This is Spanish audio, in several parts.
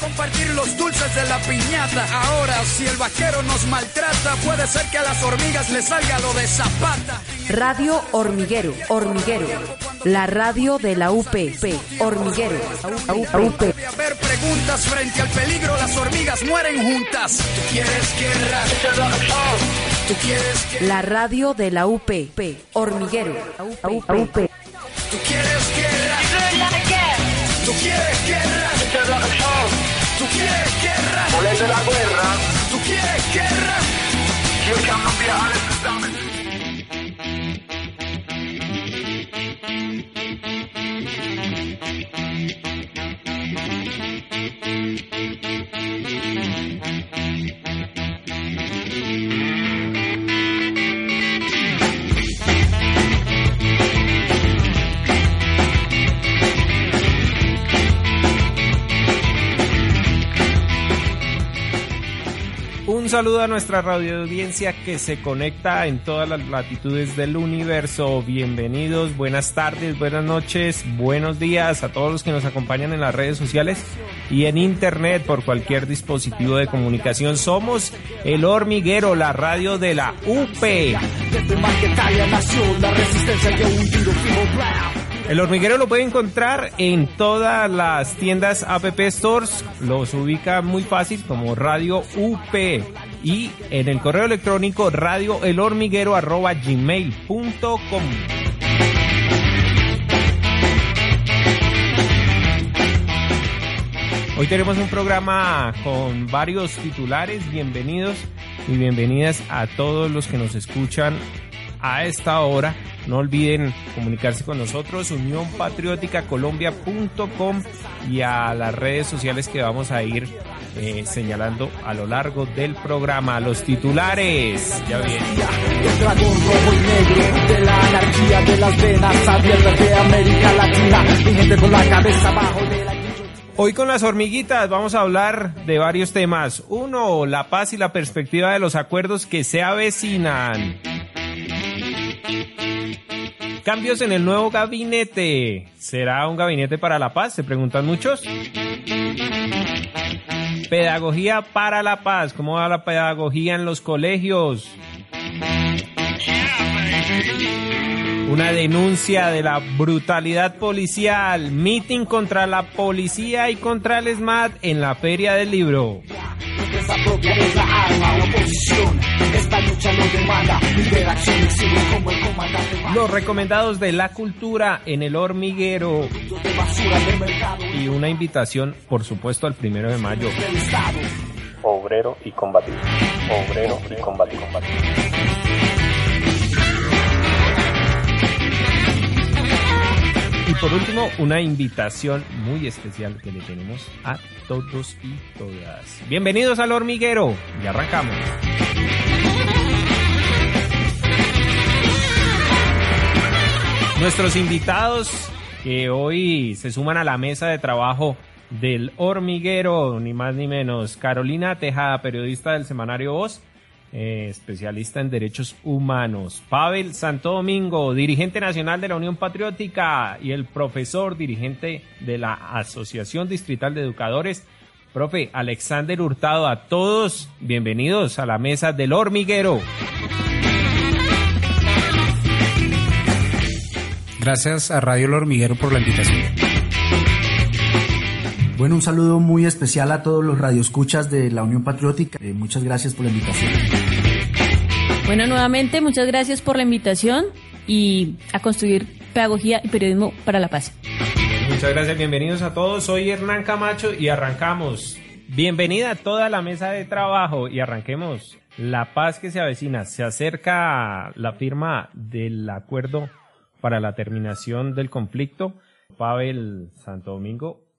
compartir los dulces de la piñata. Ahora, si el vaquero nos maltrata, puede ser que a las hormigas les salga lo de zapata. Radio Hormiguero, Hormiguero. La radio de la UP, Hormiguero. UP. A ver preguntas frente al peligro, las hormigas mueren juntas. ¿Tú quieres guerra? ¿Tú quieres guerra? La radio de la UP, Hormiguero. UP. ¿Tú quieres guerra? ¿Tú quieres guerra? De la guerra. ¿Tú quieres guerra? Kamen wir alle saludo a nuestra radio audiencia que se conecta en todas las latitudes del universo. Bienvenidos, buenas tardes, buenas noches, buenos días a todos los que nos acompañan en las redes sociales y en internet por cualquier dispositivo de comunicación. Somos El Hormiguero, la radio de la UP. El hormiguero lo puede encontrar en todas las tiendas App Stores. Los ubica muy fácil como Radio UP. Y en el correo electrónico radioelhormiguero.gmail.com Hoy tenemos un programa con varios titulares. Bienvenidos y bienvenidas a todos los que nos escuchan a esta hora. No olviden comunicarse con nosotros, unionpatrioticacolombia.com y a las redes sociales que vamos a ir eh, señalando a lo largo del programa. Los titulares. Ya vienen. El dragón rojo y negro de la anarquía de las venas abiertas de América Latina. Mi gente con la cabeza abajo de la Hoy con las hormiguitas vamos a hablar de varios temas. Uno, la paz y la perspectiva de los acuerdos que se avecinan. Cambios en el nuevo gabinete. ¿Será un gabinete para la paz? Se preguntan muchos. Pedagogía para la paz. ¿Cómo va la pedagogía en los colegios? Una denuncia de la brutalidad policial. Meeting contra la policía y contra el SMAT en la Feria del Libro. Defensa propia es la arma, la oposición. Esta lucha lo demanda. Liberación exige como el comandante Los recomendados de la cultura en el hormiguero. de basura del mercado Y una invitación, por supuesto, al primero de mayo. obrero y combatir. Obrero y combatir. Y por último, una invitación muy especial que le tenemos a todos y todas. Bienvenidos al hormiguero. Y arrancamos. Nuestros invitados que hoy se suman a la mesa de trabajo del hormiguero, ni más ni menos. Carolina Tejada, periodista del semanario Voz, eh, especialista en derechos humanos. Pavel Santo Domingo, dirigente nacional de la Unión Patriótica y el profesor dirigente de la Asociación Distrital de Educadores. Profe Alexander Hurtado, a todos bienvenidos a la mesa del hormiguero. Gracias a Radio El Hormiguero por la invitación. Bueno, un saludo muy especial a todos los radioescuchas de la Unión Patriótica. Eh, muchas gracias por la invitación. Bueno, nuevamente muchas gracias por la invitación y a construir pedagogía y periodismo para la paz. Muchas gracias, bienvenidos a todos. Soy Hernán Camacho y arrancamos. Bienvenida a toda la mesa de trabajo y arranquemos. La paz que se avecina. Se acerca la firma del acuerdo para la terminación del conflicto. Pavel Santo Domingo.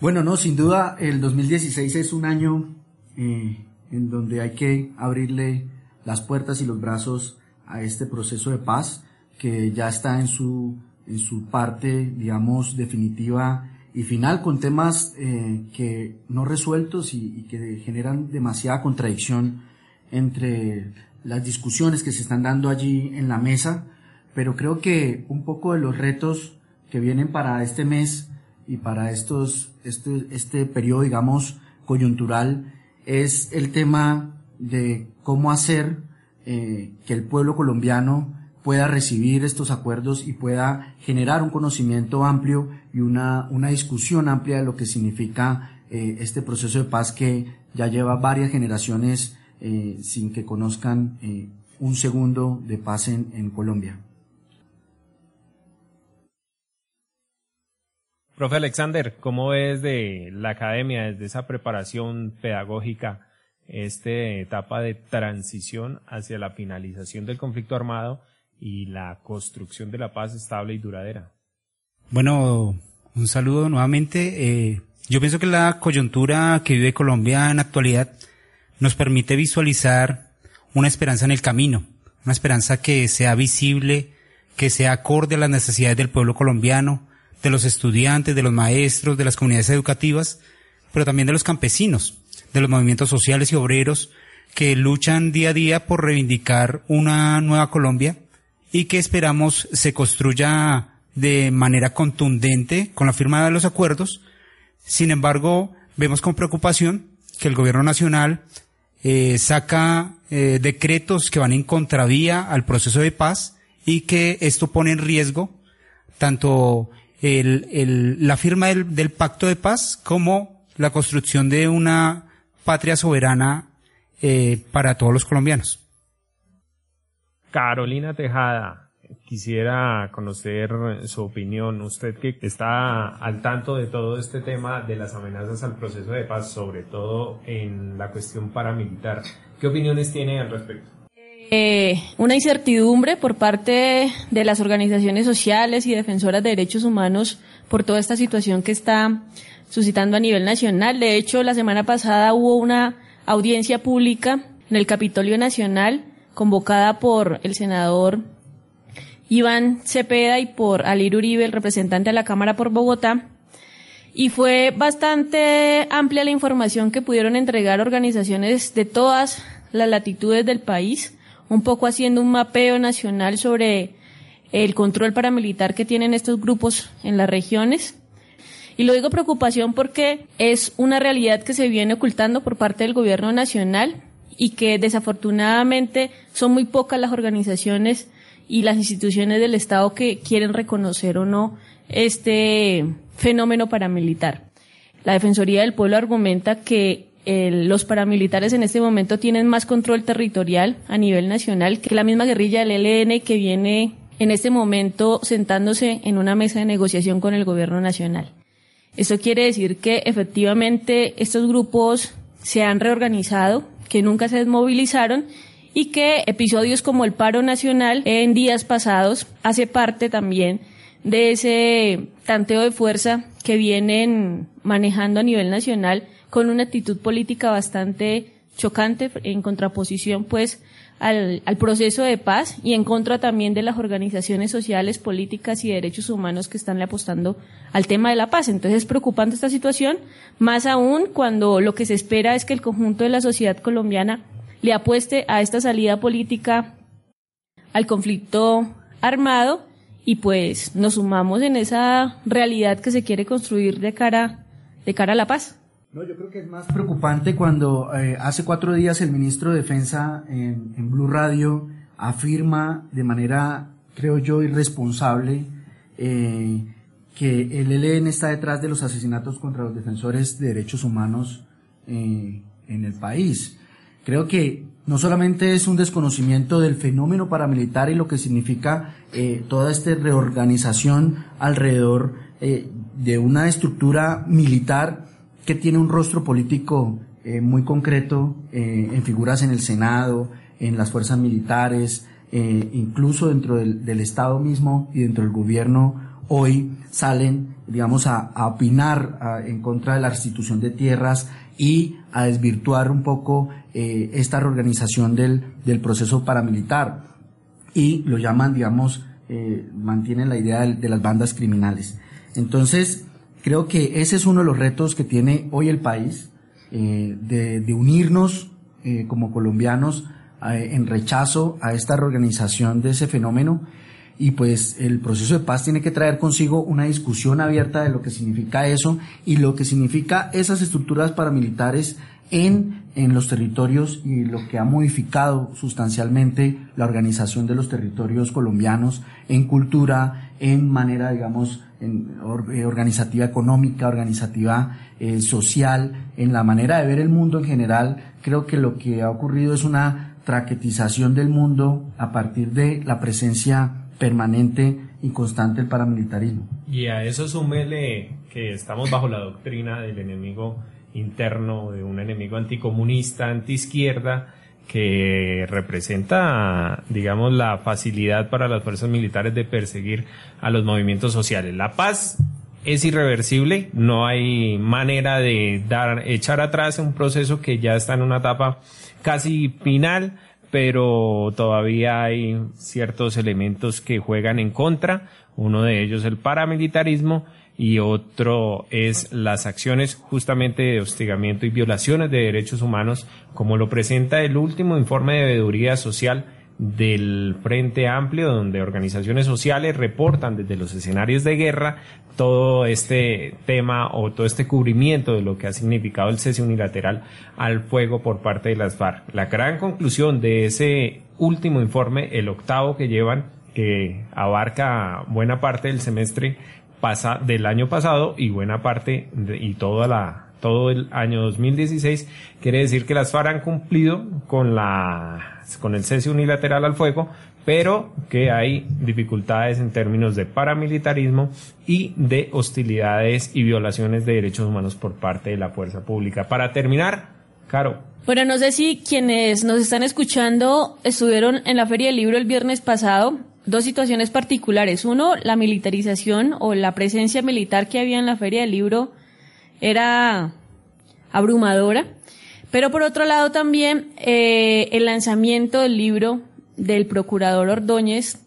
Bueno, no, sin duda el 2016 es un año eh, en donde hay que abrirle las puertas y los brazos a este proceso de paz que ya está en su, en su parte, digamos, definitiva y final con temas eh, que no resueltos y, y que generan demasiada contradicción entre las discusiones que se están dando allí en la mesa, pero creo que un poco de los retos que vienen para este mes y para estos este, este periodo, digamos, coyuntural, es el tema de cómo hacer eh, que el pueblo colombiano pueda recibir estos acuerdos y pueda generar un conocimiento amplio y una, una discusión amplia de lo que significa eh, este proceso de paz que ya lleva varias generaciones eh, sin que conozcan un segundo de paz en, en Colombia. Profe Alexander, ¿cómo ves de la academia, desde esa preparación pedagógica, esta etapa de transición hacia la finalización del conflicto armado y la construcción de la paz estable y duradera? Bueno, un saludo nuevamente. Eh, yo pienso que la coyuntura que vive Colombia en actualidad nos permite visualizar una esperanza en el camino, una esperanza que sea visible, que sea acorde a las necesidades del pueblo colombiano, de los estudiantes, de los maestros, de las comunidades educativas, pero también de los campesinos, de los movimientos sociales y obreros que luchan día a día por reivindicar una nueva Colombia y que esperamos se construya de manera contundente con la firma de los acuerdos. Sin embargo, vemos con preocupación que el gobierno nacional eh, saca eh, decretos que van en contravía al proceso de paz y que esto pone en riesgo tanto el, la firma del, del pacto de paz como la construcción de una patria soberana eh, para todos los colombianos. Carolina Tejada, quisiera conocer su opinión. Usted que está al tanto de todo este tema de las amenazas al proceso de paz, sobre todo en la cuestión paramilitar. ¿Qué opiniones tiene al respecto? Eh, una incertidumbre por parte de las organizaciones sociales y defensoras de derechos humanos por toda esta situación que está suscitando a nivel nacional. De hecho, la semana pasada hubo una audiencia pública en el Capitolio Nacional convocada por el senador Iván Cepeda y por Alir Uribe, el representante de la Cámara por Bogotá. Y fue bastante amplia la información que pudieron entregar organizaciones de todas las latitudes del país un poco haciendo un mapeo nacional sobre el control paramilitar que tienen estos grupos en las regiones. Y lo digo preocupación porque es una realidad que se viene ocultando por parte del gobierno nacional y que desafortunadamente son muy pocas las organizaciones y las instituciones del Estado que quieren reconocer o no este fenómeno paramilitar. La Defensoría del Pueblo argumenta que los paramilitares en este momento tienen más control territorial a nivel nacional que la misma guerrilla del ELN que viene en este momento sentándose en una mesa de negociación con el gobierno nacional. Esto quiere decir que efectivamente estos grupos se han reorganizado, que nunca se desmovilizaron y que episodios como el paro nacional en días pasados hace parte también de ese tanteo de fuerza que vienen manejando a nivel nacional con una actitud política bastante chocante en contraposición pues al, al, proceso de paz y en contra también de las organizaciones sociales, políticas y derechos humanos que están apostando al tema de la paz. Entonces es preocupante esta situación, más aún cuando lo que se espera es que el conjunto de la sociedad colombiana le apueste a esta salida política al conflicto armado y pues nos sumamos en esa realidad que se quiere construir de cara, de cara a la paz. No, yo creo que es más preocupante cuando eh, hace cuatro días el ministro de Defensa en, en, Blue Radio afirma de manera, creo yo, irresponsable eh, que el ELN está detrás de los asesinatos contra los defensores de derechos humanos eh, en el país. Creo que no solamente es un desconocimiento del fenómeno paramilitar y lo que significa toda esta reorganización alrededor de una estructura militar tiene un rostro político eh, muy concreto eh, en figuras en el Senado, en las fuerzas militares, eh, incluso dentro del, Estado mismo y dentro del gobierno, hoy salen, digamos, a, opinar en contra de la restitución de tierras y a desvirtuar un poco esta reorganización del, del proceso paramilitar. Y lo llaman, digamos, mantienen la idea de, de las bandas criminales. Entonces, Creo que ese es uno de los retos que tiene hoy el país, eh, de, unirnos eh, como colombianos eh, en rechazo a esta reorganización de ese fenómeno. Y pues el proceso de paz tiene que traer consigo una discusión abierta de lo que significa eso y lo que significa esas estructuras paramilitares en, en los territorios y lo que ha modificado sustancialmente la organización de los territorios colombianos en cultura, en manera, digamos, en eh, organizativa económica, organizativa eh, social, en la manera de ver el mundo en general. Creo que lo que ha ocurrido es una traquetización del mundo a partir de la presencia permanente y constante del paramilitarismo. Y a eso súmele que estamos bajo la doctrina del enemigo interno, de un enemigo anticomunista, antiizquierda, que representa, digamos, la facilidad para las fuerzas militares de perseguir a los movimientos sociales. La paz es irreversible, no hay manera de dar, echar atrás un proceso que ya está en una etapa casi final, pero todavía hay ciertos elementos que juegan en contra. Uno de ellos el paramilitarismo y otro es las acciones justamente de hostigamiento y violaciones de derechos humanos, como lo presenta el último informe de veeduría social del Frente Amplio, donde organizaciones sociales reportan desde los escenarios de guerra todo este tema o todo este cubrimiento de lo que ha significado el cese unilateral al fuego por parte de las FARC. La gran conclusión de ese último informe, el octavo que llevan, que abarca buena parte del semestre pasa, del año pasado y buena parte y toda la todo el año 2016, quiere decir que las FARC han cumplido con la con el cese unilateral al fuego, pero que hay dificultades en términos de paramilitarismo y de hostilidades y violaciones de derechos humanos por parte de la fuerza pública. Para terminar, Caro. Bueno, no sé si quienes nos están escuchando estuvieron en la Feria del Libro el viernes pasado. Dos situaciones particulares. Uno, la militarización o la presencia militar que había en la Feria del Libro era abrumadora. Pero por otro lado también eh, el lanzamiento del libro del procurador Ordóñez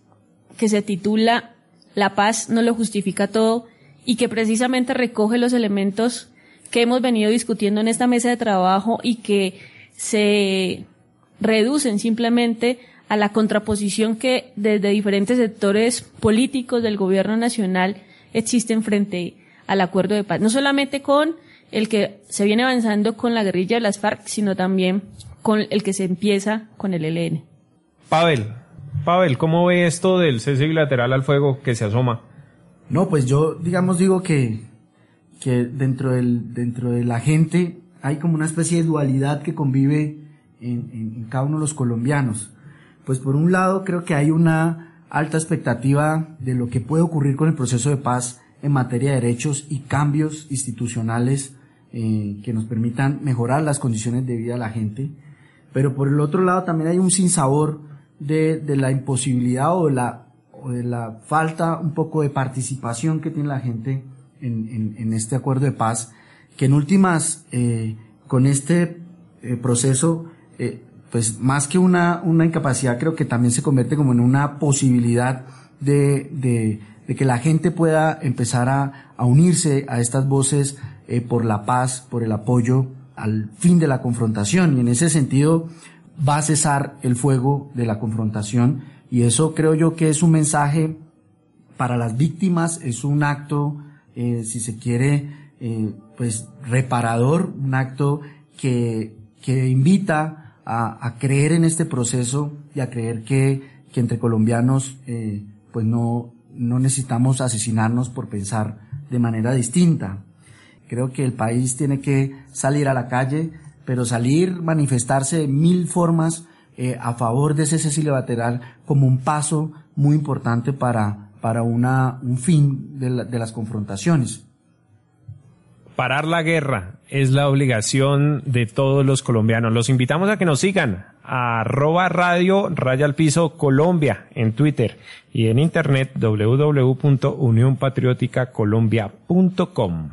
que se titula La paz no lo justifica todo y que precisamente recoge los elementos que hemos venido discutiendo en esta mesa de trabajo y que se reducen simplemente a la contraposición que desde diferentes sectores políticos del gobierno nacional existen frente al acuerdo de paz. No solamente con el que se viene avanzando con la guerrilla de las FARC, sino también con el que se empieza con el ELN. Pavel, Pavel, ¿cómo ve esto del cese bilateral al fuego que se asoma? No, pues yo, digamos, digo que, que dentro, del, dentro de la gente hay como una especie de dualidad que convive en, en cada uno de los colombianos. Pues por un lado creo que hay una alta expectativa de lo que puede ocurrir con el proceso de paz en materia de derechos y cambios institucionales eh, que nos permitan mejorar las condiciones de vida de la gente. Pero por el otro lado también hay un sinsabor de, de la imposibilidad o de la, o de la falta un poco de participación que tiene la gente en, en, este acuerdo de paz, que en últimas, eh, con este eh, proceso, pues más que una, una incapacidad, creo que también se convierte como en una posibilidad de, de, de que la gente pueda empezar a, a unirse a estas voces eh, por la paz, por el apoyo al fin de la confrontación. Y en ese sentido va a cesar el fuego de la confrontación. Y eso creo yo que es un mensaje para las víctimas, es un acto, eh, si se quiere, eh, pues reparador, un acto que, que invita a, a, creer en este proceso y a creer que, que entre colombianos eh, pues no, no necesitamos asesinarnos por pensar de manera distinta. Creo que el país tiene que salir a la calle, pero salir, manifestarse de mil formas eh, a favor de ese cese bilateral como un paso muy importante para, para una, un fin de, la, de las confrontaciones. Parar la guerra es la obligación de todos los colombianos. Los invitamos a que nos sigan arroba radio raya al piso Colombia en Twitter y en internet www.unionpatrioticacolombia.com.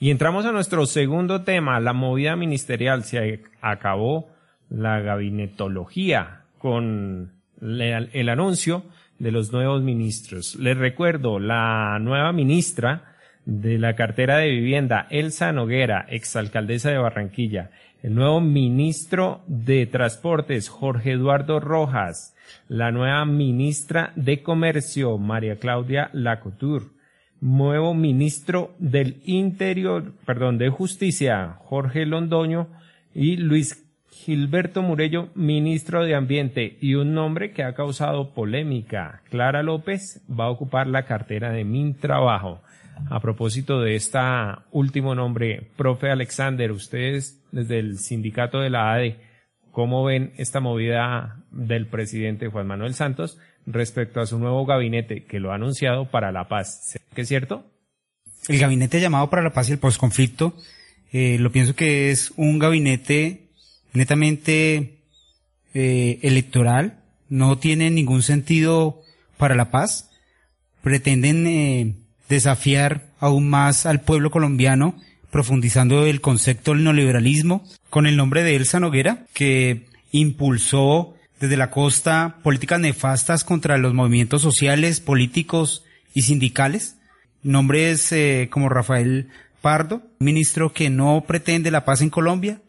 Y entramos a nuestro segundo tema, la movida ministerial. Se acabó la gabinetología con el anuncio de los nuevos ministros. Les recuerdo, la nueva ministra de la cartera de vivienda, Elsa Noguera, exalcaldesa de Barranquilla, el nuevo ministro de Transportes, Jorge Eduardo Rojas, la nueva ministra de Comercio, María Claudia Lacouture, nuevo ministro del Interior, perdón, de Justicia, Jorge Londoño, y Luis Gilberto Murello, ministro de Ambiente, y un nombre que ha causado polémica. Clara López va a ocupar la cartera de Mintrabajo. A propósito de este último nombre, profe Alexander, ustedes desde el sindicato de la ADE, ¿cómo ven esta movida del presidente Juan Manuel Santos respecto a su nuevo gabinete que lo ha anunciado para la paz? ¿Qué es cierto? El gabinete llamado para la paz y el posconflicto, eh, lo pienso que es un gabinete netamente eh, electoral, no tiene ningún sentido para la paz, pretenden eh, desafiar aún más al pueblo colombiano, profundizando el concepto del neoliberalismo, con el nombre de Elsa Noguera, que impulsó desde la costa políticas nefastas contra los movimientos sociales, políticos y sindicales. Nombres eh, como Rafael Pardo, ministro que no pretende la paz en Colombia,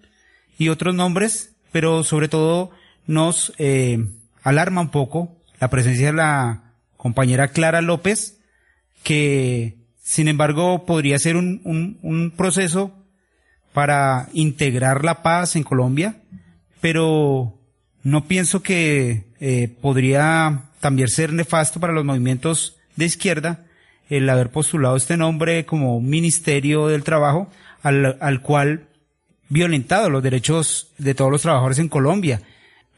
y otros nombres, pero sobre todo nos eh, alarma un poco la presencia de la compañera Clara López, que sin embargo podría ser un, un, un proceso para integrar la paz en Colombia, pero no pienso que eh, podría también ser nefasto para los movimientos de izquierda el haber postulado este nombre como Ministerio del Trabajo, al, al cual violentado los derechos de todos los trabajadores en Colombia.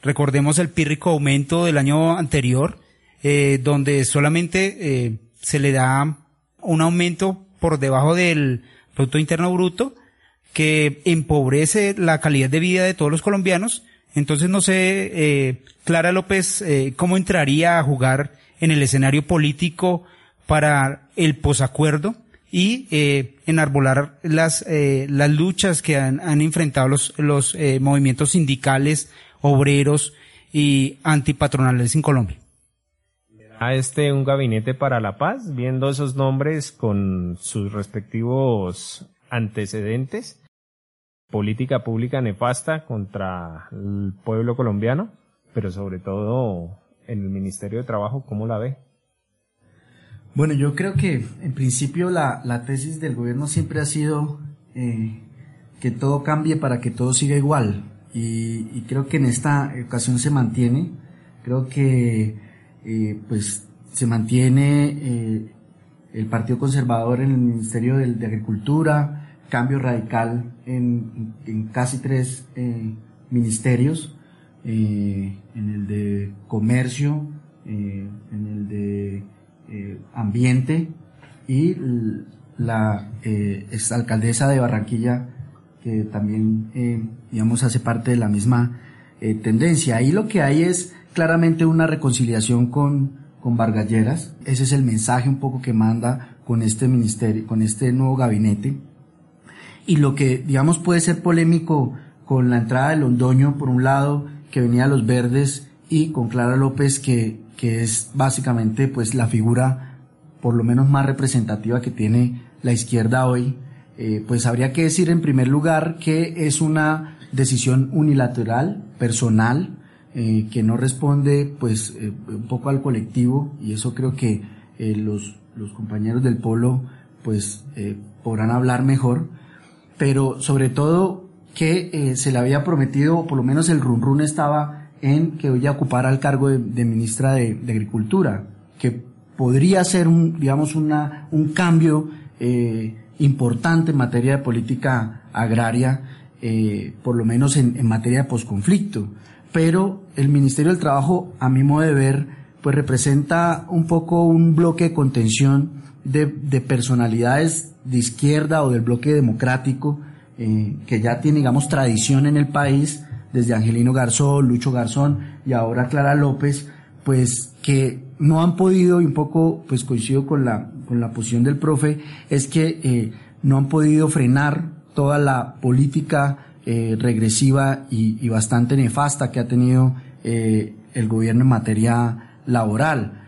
Recordemos el pírrico aumento del año anterior, eh, donde solamente eh, se le da un aumento por debajo del Producto Interno Bruto que empobrece la calidad de vida de todos los colombianos. Entonces no sé, eh, Clara López, eh, cómo entraría a jugar en el escenario político para el posacuerdo y eh, enarbolar las, eh, las luchas que han, han enfrentado los, los eh, movimientos sindicales, obreros y antipatronales en Colombia a este un gabinete para la paz, viendo esos nombres con sus respectivos antecedentes, política pública nefasta contra el pueblo colombiano, pero sobre todo en el Ministerio de Trabajo, ¿cómo la ve? Bueno, yo creo que en principio la, la tesis del gobierno siempre ha sido eh, que todo cambie para que todo siga igual y, y creo que en esta ocasión se mantiene. Creo que eh, pues se mantiene eh, el Partido Conservador en el Ministerio de, Agricultura, cambio radical en, en casi tres eh, ministerios, en el de Comercio, en el de Ambiente y la exalcaldesa de Barranquilla que también, digamos, hace parte de la misma tendencia. Ahí lo que hay es claramente una reconciliación con, con Vargas Lleras. Ese es el mensaje un poco que manda con este ministerio, con este nuevo gabinete. Y lo que, digamos, puede ser polémico con la entrada de Londoño, por un lado, que venía a los verdes, y con Clara López, que, que es básicamente, pues, la figura, por lo menos más representativa que tiene la izquierda hoy, eh, pues habría que decir en primer lugar que es una decisión unilateral, personal, eh, que no responde pues eh, un poco al colectivo y eso creo que eh, los, los compañeros del polo pues podrán hablar mejor, pero sobre todo que se le había prometido, por lo menos el run run estaba en que ella ocupara el cargo de, ministra de, Agricultura, que podría ser un, digamos, una, un cambio importante en materia de política agraria, por lo menos en, en materia de posconflicto. Pero el Ministerio del Trabajo, a mi modo de ver, pues representa un poco un bloque de contención de, de personalidades de izquierda o del bloque democrático, eh, que ya tiene, digamos, tradición en el país, desde Angelino Garzón, Lucho Garzón y ahora Clara López, pues que no han podido, y un poco pues coincido con la, con la posición del profe, es que eh, no han podido frenar toda la política eh, regresiva y bastante nefasta que ha tenido eh, el gobierno en materia laboral.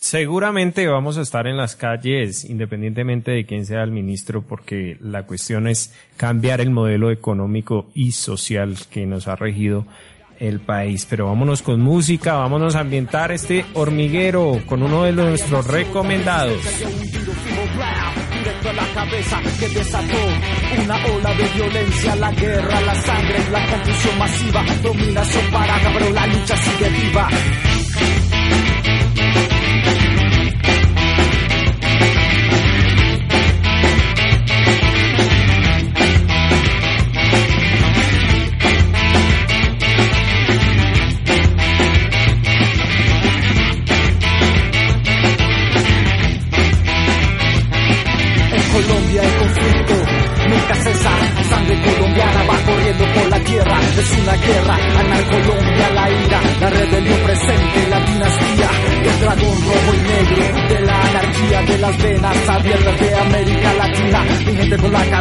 Seguramente vamos a estar en las calles independientemente de quién sea el ministro porque la cuestión es cambiar el modelo económico y social que nos ha regido el país. Pero vámonos con música, vámonos a ambientar este hormiguero con uno de nuestros recomendados. La cabeza que desató una ola de violencia, la guerra, la sangre, la confusión masiva, dominación parada, pero la lucha sigue viva.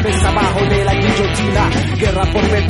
Cabeza abajo de la guillotina, guerra por petróleo,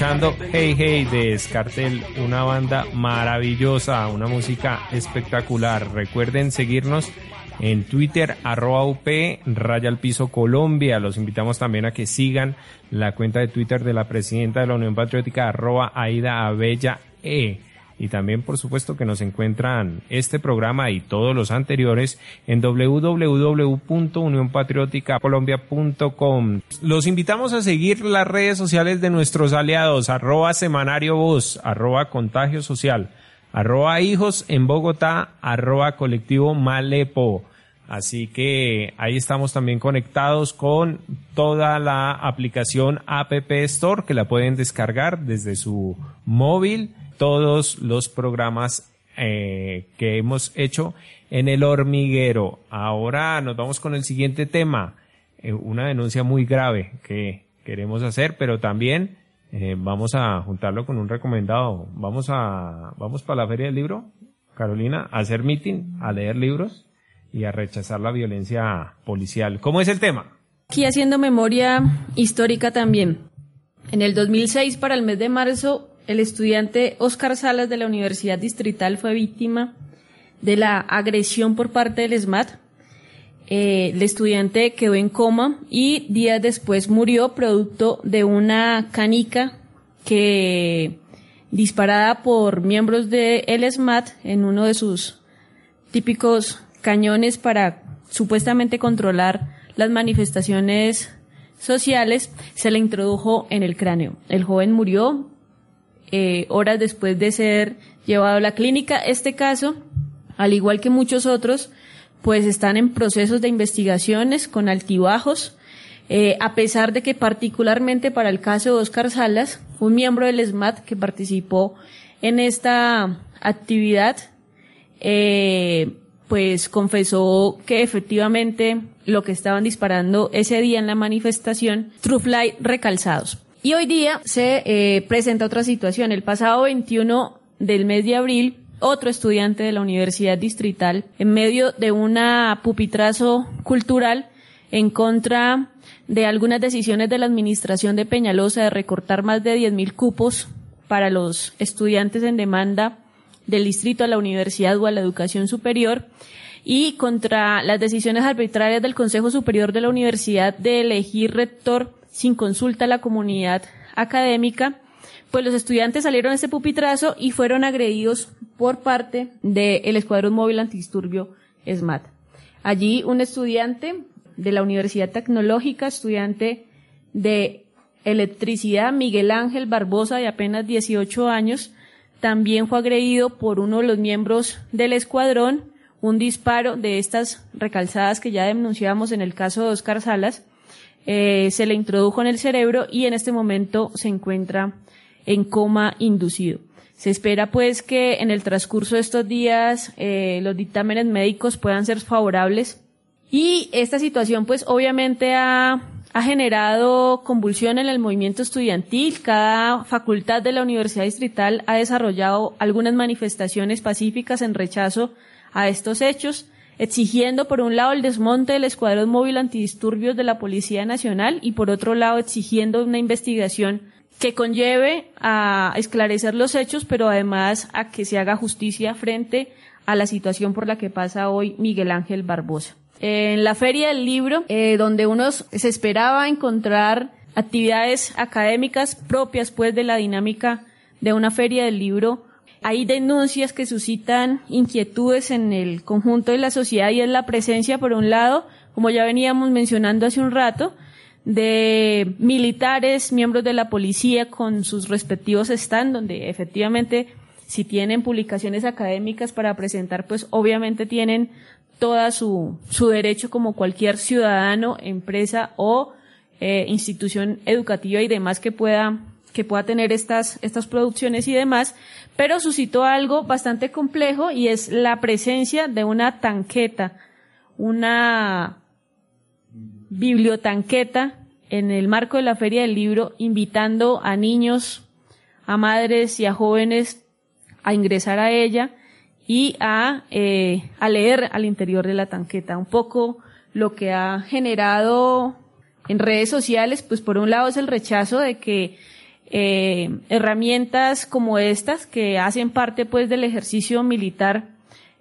Hey Hey de Scartel, una banda maravillosa, una música espectacular. Recuerden seguirnos en Twitter, arroba UP, raya al piso Colombia. Los invitamos también a que sigan la cuenta de Twitter de la presidenta de la Unión Patriótica, arroba Aida Abella E. Y también, por supuesto, que nos encuentran este programa y todos los anteriores en www.unionpatrioticacolombia.com. Los invitamos a seguir las redes sociales de nuestros aliados, arroba semanario voz, arroba contagio social, arroba hijos en Bogotá, arroba colectivo Malepo. Así que ahí estamos también conectados con toda la aplicación App Store que la pueden descargar desde su móvil. Todos los programas eh, que hemos hecho en el hormiguero. Ahora nos vamos con el siguiente tema. Eh, una denuncia muy grave que queremos hacer, pero también eh, vamos a juntarlo con un recomendado. Vamos a, vamos para la feria del libro, Carolina, a hacer meeting, a leer libros y a rechazar la violencia policial. ¿Cómo es el tema? Aquí haciendo memoria histórica también. En el 2006, para el mes de marzo, el estudiante Oscar Salas de la Universidad Distrital fue víctima de la agresión por parte del SMAT. Eh, el estudiante quedó en coma y días después murió producto de una canica que disparada por miembros del el SMAT en uno de sus típicos cañones para supuestamente controlar las manifestaciones sociales, se le introdujo en el cráneo. El joven murió eh, horas después de ser llevado a la clínica. Este caso, al igual que muchos otros, pues están en procesos de investigaciones con altibajos, eh, a pesar de que particularmente para el caso de Oscar Salas, un miembro del SMAT que participó en esta actividad, eh, pues confesó que efectivamente lo que estaban disparando ese día en la manifestación, True recalzados. Y hoy día se eh, presenta otra situación. El pasado 21 del mes de abril, otro estudiante de la Universidad Distrital, en medio de una pupitrazo cultural en contra de algunas decisiones de la administración de Peñalosa de recortar más de 10.000 cupos para los estudiantes en demanda del distrito a la universidad o a la educación superior y contra las decisiones arbitrarias del Consejo Superior de la Universidad de elegir rector sin consulta a la comunidad académica, pues los estudiantes salieron a este pupitrazo y fueron agredidos por parte del Escuadrón Móvil Antidisturbio SMAT. Allí un estudiante de la Universidad Tecnológica, estudiante de electricidad, Miguel Ángel Barbosa, de apenas 18 años, también fue agredido por uno de los miembros del escuadrón, un disparo de estas recalzadas que ya denunciamos en el caso de Oscar Salas, eh, se le introdujo en el cerebro y en este momento se encuentra en coma inducido. Se espera pues que en el transcurso de estos días eh, los dictámenes médicos puedan ser favorables Y esta situación pues obviamente ha, ha generado convulsión en el movimiento estudiantil. Cada facultad de la Universidad Distrital ha desarrollado algunas manifestaciones pacíficas en rechazo a estos hechos, exigiendo por un lado el desmonte del Escuadrón Móvil Antidisturbios de la Policía Nacional y por otro lado exigiendo una investigación que conlleve a esclarecer los hechos, pero además a que se haga justicia frente a la situación por la que pasa hoy Miguel Ángel Barbosa. En la Feria del Libro, eh, donde unos se esperaba encontrar actividades académicas propias pues de la dinámica de una feria del libro, hay denuncias que suscitan inquietudes en el conjunto de la sociedad y es la presencia, por un lado, como ya veníamos mencionando hace un rato, de militares, miembros de la policía con sus respectivos stands, donde efectivamente si tienen publicaciones académicas para presentar, pues obviamente tienen toda su, su derecho como cualquier ciudadano, empresa o eh, institución educativa y demás que pueda que pueda tener estas, estas producciones y demás, pero suscitó algo bastante complejo y es la presencia de una tanqueta, una bibliotanqueta en el marco de la Feria del Libro, invitando a niños, a madres y a jóvenes a ingresar a ella y a, eh, a leer al interior de la tanqueta. Un poco lo que ha generado en redes sociales, pues por un lado es el rechazo de que eh, herramientas como estas que hacen parte pues del ejercicio militar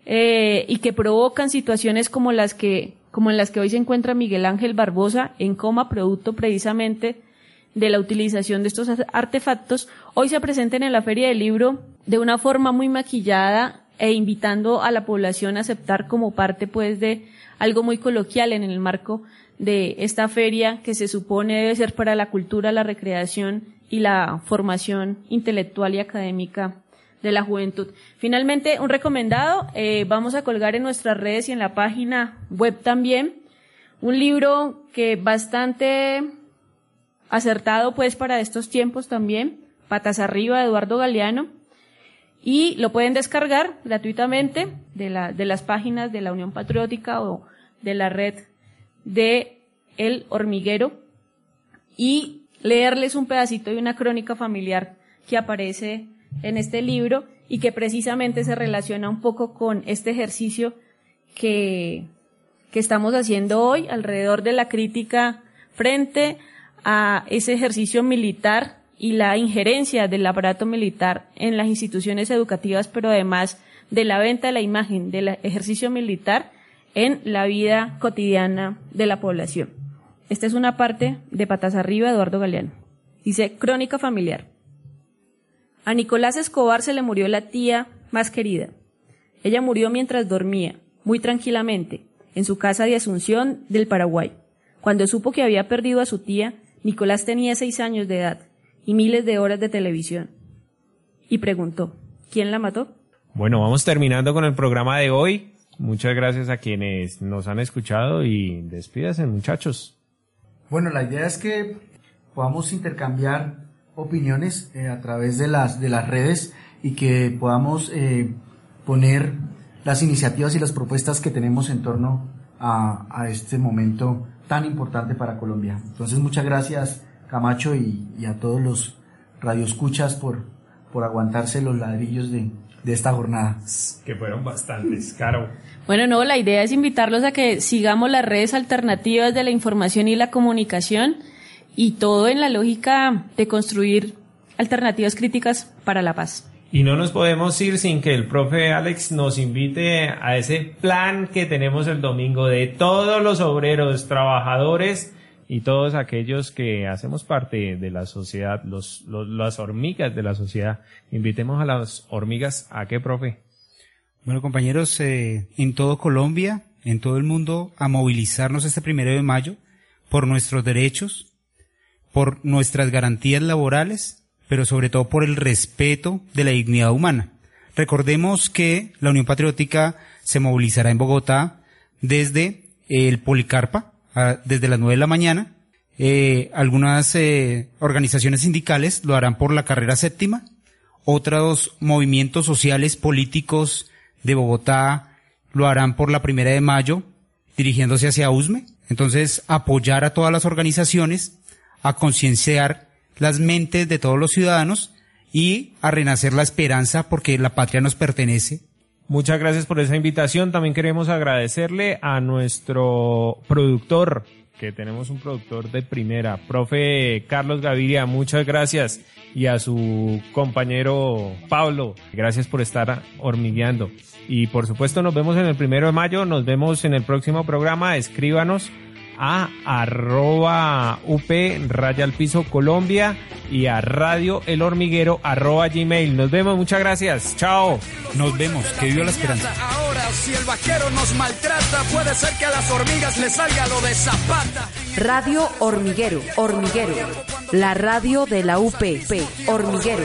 eh, y que provocan situaciones como las que como en las que hoy se encuentra Miguel Ángel Barbosa en coma producto precisamente de la utilización de estos artefactos, hoy se presenten en la Feria del Libro de una forma muy maquillada e invitando a la población a aceptar como parte pues de algo muy coloquial en el marco de esta feria que se supone debe ser para la cultura, la recreación y la formación intelectual y académica de la juventud. Finalmente, un recomendado, eh, vamos a colgar en nuestras redes y en la página web también un libro que bastante acertado pues para estos tiempos también, Patas Arriba de Eduardo Galeano, y lo pueden descargar gratuitamente de, la, de las páginas de la Unión Patriótica o de la red de El Hormiguero y leerles un pedacito de una crónica familiar que aparece en este libro y que precisamente se relaciona un poco con este ejercicio que, que estamos haciendo hoy alrededor de la crítica frente a ese ejercicio militar y la injerencia del aparato militar en las instituciones educativas, pero además de la venta de la imagen del ejercicio militar en la vida cotidiana de la población. Esta es una parte de Patas Arriba, Eduardo Galeano. Dice, crónica familiar. A Nicolás Escobar se le murió la tía más querida. Ella murió mientras dormía, muy tranquilamente, en su casa de Asunción del Paraguay. Cuando supo que había perdido a su tía, Nicolás tenía seis años de edad y miles de horas de televisión. Y preguntó, ¿quién la mató? Bueno, vamos terminando con el programa de hoy. Muchas gracias a quienes nos han escuchado y despídase, muchachos. Bueno, la idea es que podamos intercambiar opiniones eh, a través de las, de las redes y que podamos eh, poner las iniciativas y las propuestas que tenemos en torno a, a, este momento tan importante para Colombia. Entonces, muchas gracias Camacho y, y a todos los radioescuchas por, por aguantarse los ladrillos de, de esta jornada. Que fueron bastantes, Caro. Bueno, no, la idea es invitarlos a que sigamos las redes alternativas de la información y la comunicación y todo en la lógica de construir alternativas críticas para la paz. Y no nos podemos ir sin que el profe Alex nos invite a ese plan que tenemos el domingo de todos los obreros, trabajadores y todos aquellos que hacemos parte de la sociedad, los, las hormigas de la sociedad. Invitemos a las hormigas a qué, profe. Bueno, compañeros, eh, en todo Colombia, en todo el mundo, a movilizarnos este primero de mayo por nuestros derechos, por nuestras garantías laborales, pero sobre todo por el respeto de la dignidad humana. Recordemos que la Unión Patriótica se movilizará en Bogotá desde el Policarpa, desde las nueve de la mañana. Eh, algunas eh, organizaciones sindicales lo harán por la carrera séptima. Otros movimientos sociales políticos de Bogotá lo harán por la primera de mayo dirigiéndose hacia USME. Entonces, apoyar a todas las organizaciones a concienciar las mentes de todos los ciudadanos y a renacer la esperanza porque la patria nos pertenece. Muchas gracias por esa invitación. También queremos agradecerle a nuestro productor, que tenemos un productor de primera, profe Carlos Gaviria, muchas gracias. Y a su compañero Pablo, gracias por estar hormigueando. Y por supuesto nos vemos en el primero de mayo, nos vemos en el próximo programa, escríbanos a arroba up raya al piso Colombia y a radio el hormiguero arroba gmail. Nos vemos, muchas gracias. Chao. Nos vemos, que viva la esperanza. Ahora, si el vaquero nos maltrata, puede ser que a las hormigas les salga lo de zapata. Radio Hormiguero, Hormiguero, la radio de la UP, P, Hormiguero,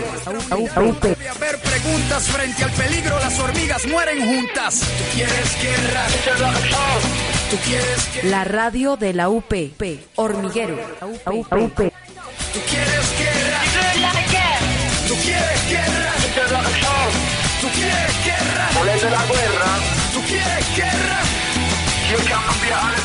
UP. Haber preguntas frente al peligro, las hormigas mueren juntas. ¿Tú quieres guerra? ¿Tú quieres? La radio de la UP, Hormiguero, UP. ¿Tú quieres guerra? ¿Tú quieres guerra? ¿Tú quieres guerra? Volver de la guerra. ¿Tú quieres guerra? Comes the